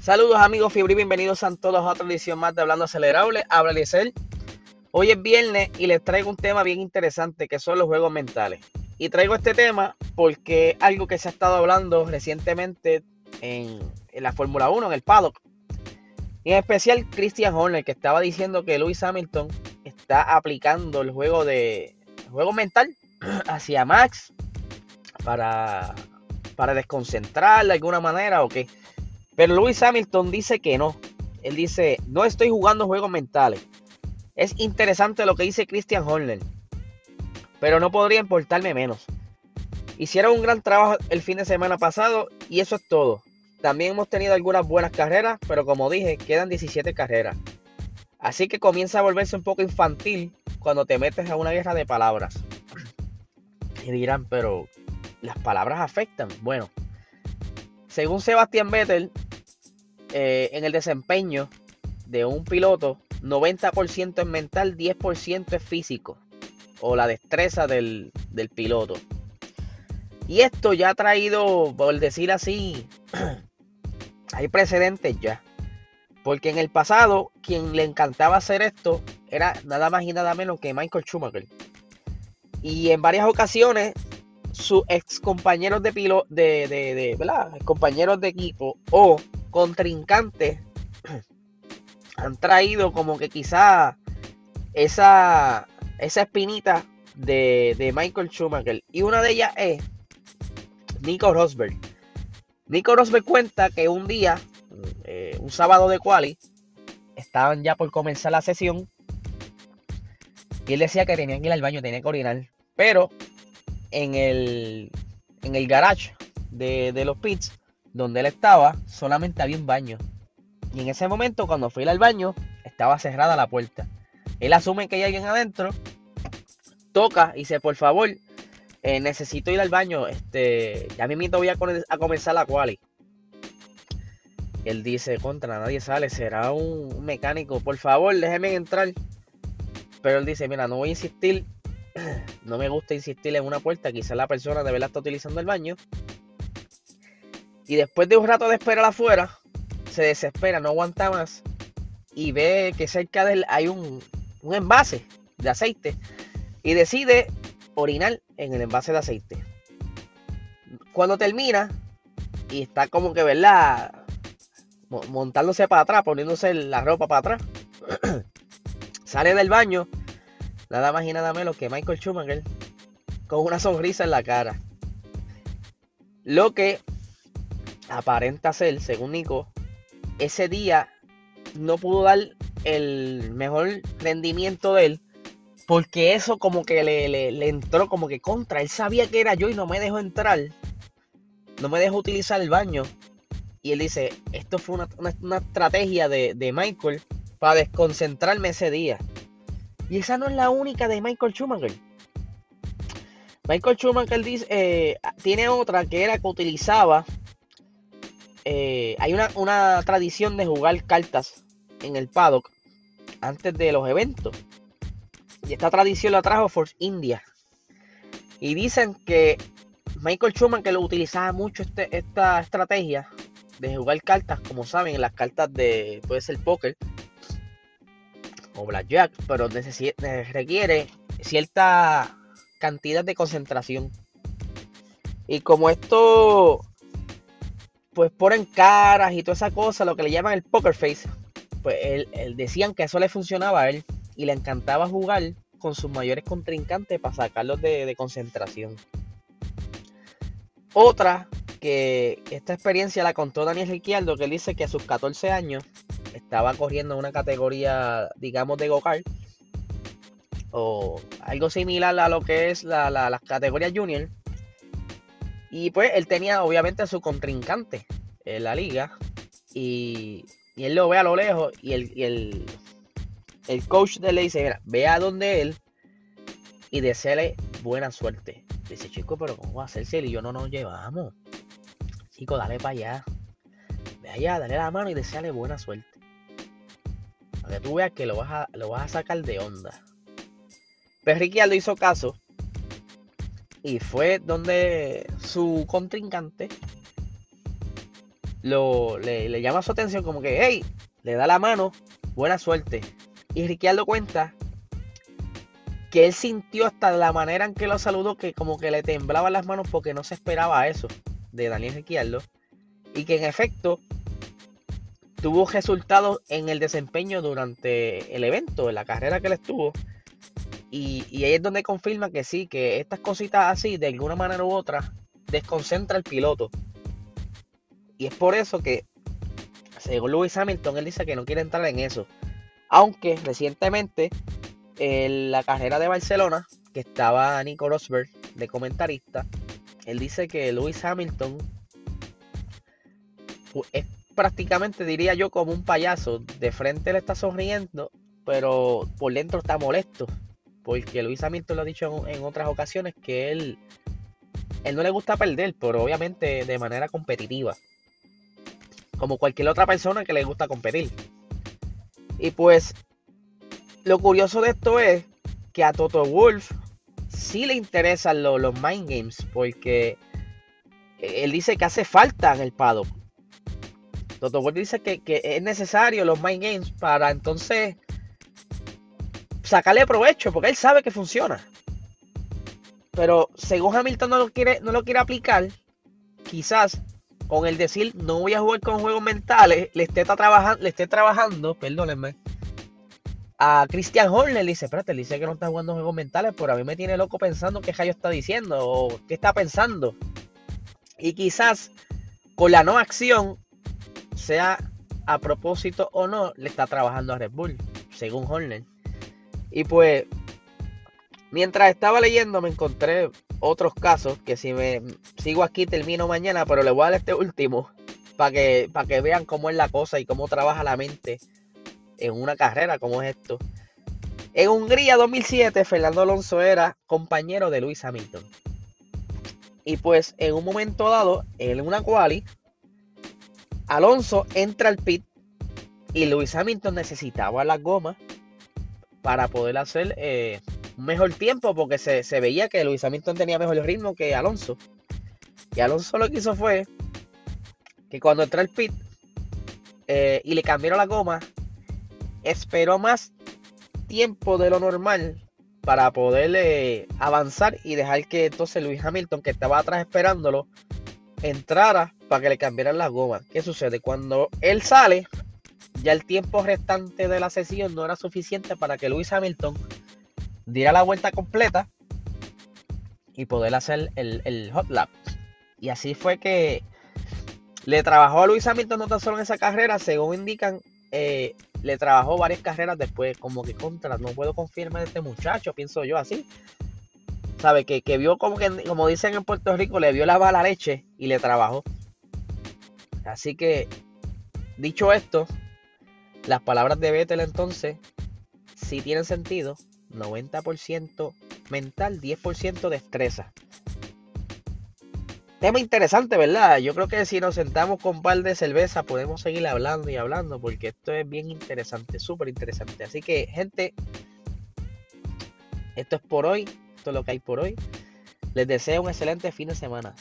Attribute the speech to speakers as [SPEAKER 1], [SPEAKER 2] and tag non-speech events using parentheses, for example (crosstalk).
[SPEAKER 1] Saludos amigos Fibri, bienvenidos a todos a otra edición más de Hablando Acelerable. Habla Liesel. Hoy es viernes y les traigo un tema bien interesante que son los juegos mentales. Y traigo este tema porque algo que se ha estado hablando recientemente en, la Fórmula 1, en el paddock. Y en especial Christian Horner, que estaba diciendo que Lewis Hamilton está aplicando el juego de juego mental (clears throat) hacia Max para, para desconcentrar de alguna manera o qué. Pero Lewis Hamilton dice que no. Él dice, no estoy jugando juegos mentales. Es interesante lo que dice Christian Horner. Pero no podría importarme menos. Hicieron un gran trabajo el fin de semana pasado y eso es todo. También hemos tenido algunas buenas carreras, pero como dije, quedan 17 carreras. Así que comienza a volverse un poco infantil cuando te metes a una guerra de palabras. Y dirán, pero las palabras afectan. Bueno, según Sebastián Vettel, eh, en el desempeño de un piloto, 90% es mental, 10% es físico o la destreza del, piloto. Y esto ya ha traído, por decir así, (clears throat) hay precedentes ya. Porque en el pasado, quien le encantaba hacer esto era nada más y nada menos que Michael Schumacher. Y en varias ocasiones, sus ex compañeros de piloto, de, de, de ¿verdad? compañeros de equipo o contrincantes (clears throat) han traído como que quizá esa, esa espinita de, Michael Schumacher. Y una de ellas es Nico Rosberg. Nico Rosberg cuenta que un día, eh, un sábado de quali, estaban ya por comenzar la sesión. Y él decía que tenía que ir al baño, tenía que orinar. Pero en el, en el garage de, de los pits, donde él estaba, solamente había un baño. Y en ese momento, cuando fui al baño, estaba cerrada la puerta. Él asume que hay alguien adentro, toca y dice, por favor, eh, necesito ir al baño. Este, ya mismo voy a, a comenzar la quali. Él dice, contra nadie sale, será un mecánico. Por favor, déjeme entrar. Pero él dice, mira, no voy a insistir. (clears throat) No me gusta insistir en una puerta. Quizás la persona de verdad está utilizando el baño. Y después de un rato de esperar afuera, se desespera, no aguanta más. Y ve que cerca de él hay un, envase de aceite. Y decide orinar en el envase de aceite. Cuando termina, y está como que, ¿verdad? Montándose para atrás, poniéndose la ropa para atrás. (clears throat) Sale del baño, nada más y nada menos que Michael Schumacher, con una sonrisa en la cara. Lo que aparenta ser, según Nico, ese día no pudo dar el mejor rendimiento de él. Porque eso como que le, entró como que contra. Él sabía que era yo y no me dejó entrar. No me dejó utilizar el baño. Y él dice, esto fue una, estrategia de, Michael para desconcentrarme ese día. Y esa no es la única de Michael Schumacher. Michael Schumacher dice, eh, tiene otra que era que utilizaba eh, hay una, tradición de jugar cartas en el paddock antes de los eventos. Y esta tradición la trajo Force India. Y dicen que Michael Schumacher lo utilizaba mucho este, esta estrategia de jugar cartas, como saben, las cartas de puede ser póker o blackjack, pero requiere cierta cantidad de concentración. Y como esto pues ponen caras y toda esa cosa, lo que le llaman el poker face. Pues él, decían que eso le funcionaba a él y le encantaba jugar con sus mayores contrincantes para sacarlos de, concentración. Otra que esta experiencia la contó Daniel Ricciardo, que él dice que a sus 14 años estaba corriendo una categoría, digamos, de go-kart o algo similar a lo que es la, la, las categorías junior y pues él tenía obviamente a su contrincante en la liga. Y, él lo ve a lo lejos. Y el, el, coach de él le dice: Mira, ve a donde él y deseale buena suerte. Dice, chico, pero ¿cómo va a hacerse? Él y yo no nos llevamos. Chico, dale para allá. Ve allá, dale la mano y deseale buena suerte. Para que tú veas que lo vas a, lo vas a sacar de onda. Pero Ricky hizo caso y fue donde su contrincante lo, le, llama su atención como que, hey, le da la mano, buena suerte. Y Ricciardo cuenta que él sintió hasta la manera en que lo saludó que como que le temblaban las manos porque no se esperaba eso de Daniel Ricciardo. Y que en efecto tuvo resultados en el desempeño durante el evento, en la carrera que él estuvo. Y, ahí es donde confirma que sí, que estas cositas así, de alguna manera u otra, desconcentra al piloto. Y es por eso que, según Lewis Hamilton, él dice que no quiere entrar en eso. Aunque recientemente, en la carrera de Barcelona, que estaba Nico Rosberg de comentarista, él dice que Lewis Hamilton es prácticamente, diría yo, como un payaso. De frente le está sonriendo, pero por dentro está molesto. Porque Lewis Hamilton lo ha dicho en, otras ocasiones que él, él no le gusta perder, pero obviamente de manera competitiva como cualquier otra persona que le gusta competir. Y pues lo curioso de esto es que a Toto Wolf sí le interesan los mind games porque él dice que hace falta en el paddock. Toto Wolf dice que, que es necesario los mind games para entonces sacarle provecho porque él sabe que funciona. Pero según Hamilton no lo quiere, no lo quiere aplicar, quizás con el decir no voy a jugar con juegos mentales, le esté, trabajando, le esté trabajando, perdónenme, a Christian Horner le dice, espérate, le dice que no está jugando juegos mentales, pero a mí me tiene loco pensando qué Jayo está diciendo o qué está pensando. Y quizás con la no acción, sea a propósito o no, le está trabajando a Red Bull, según Horner. Y pues, mientras estaba leyendo me encontré otros casos que si me sigo aquí termino mañana, pero le voy a dar este último para que, que vean cómo es la cosa y cómo trabaja la mente en una carrera como es esto. En Hungría 2007, Fernando Alonso era compañero de Luis Hamilton. Y pues en un momento dado, en una quali, Alonso entra al pit y Luis Hamilton necesitaba la goma para poder hacer eh, mejor tiempo porque se, veía que Luis Hamilton tenía mejor ritmo que Alonso. Y Alonso lo que hizo fue que cuando entró al pit eh, y le cambiaron la goma, esperó más tiempo de lo normal para poder eh, avanzar y dejar que entonces Luis Hamilton, que estaba atrás esperándolo, entrara para que le cambiaran la goma. ¿Qué sucede? Cuando él sale, ya el tiempo restante de la sesión no era suficiente para que Luis Hamilton diera la vuelta completa y poder hacer el, hot lap. Y así fue que le trabajó a Luis Hamilton no tan solo en esa carrera, según indican, eh, le trabajó varias carreras después, como que contra, no puedo confirmar este muchacho, pienso yo así. ¿Sabe? Que, que vio como que, como dicen en Puerto Rico, le vio la bala leche y le trabajó. Así que, dicho esto, las palabras de Vettel entonces sí tienen sentido 90% mental, 10% destreza. Tema interesante, ¿verdad? Yo creo que si nos sentamos con un par de cerveza podemos seguir hablando y hablando porque esto es bien interesante, súper interesante. Así que, gente, esto es por hoy, esto es lo que hay por hoy. Les deseo un excelente fin de semana.